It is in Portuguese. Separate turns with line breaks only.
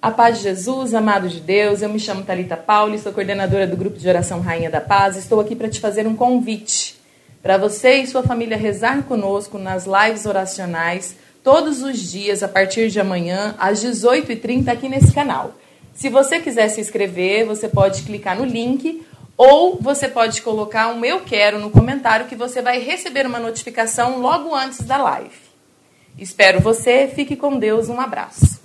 A paz de Jesus, amado de Deus, eu me chamo Talita Pauli, sou coordenadora do grupo de oração Rainha da Paz. Estou aqui para te fazer um convite para você e sua família rezar conosco nas lives oracionais todos os dias a partir de amanhã às 18h30 aqui nesse canal. Se você quiser se inscrever, você pode clicar no link ou você pode colocar um eu quero no comentário que você vai receber uma notificação logo antes da live. Espero você, fique com Deus, um abraço.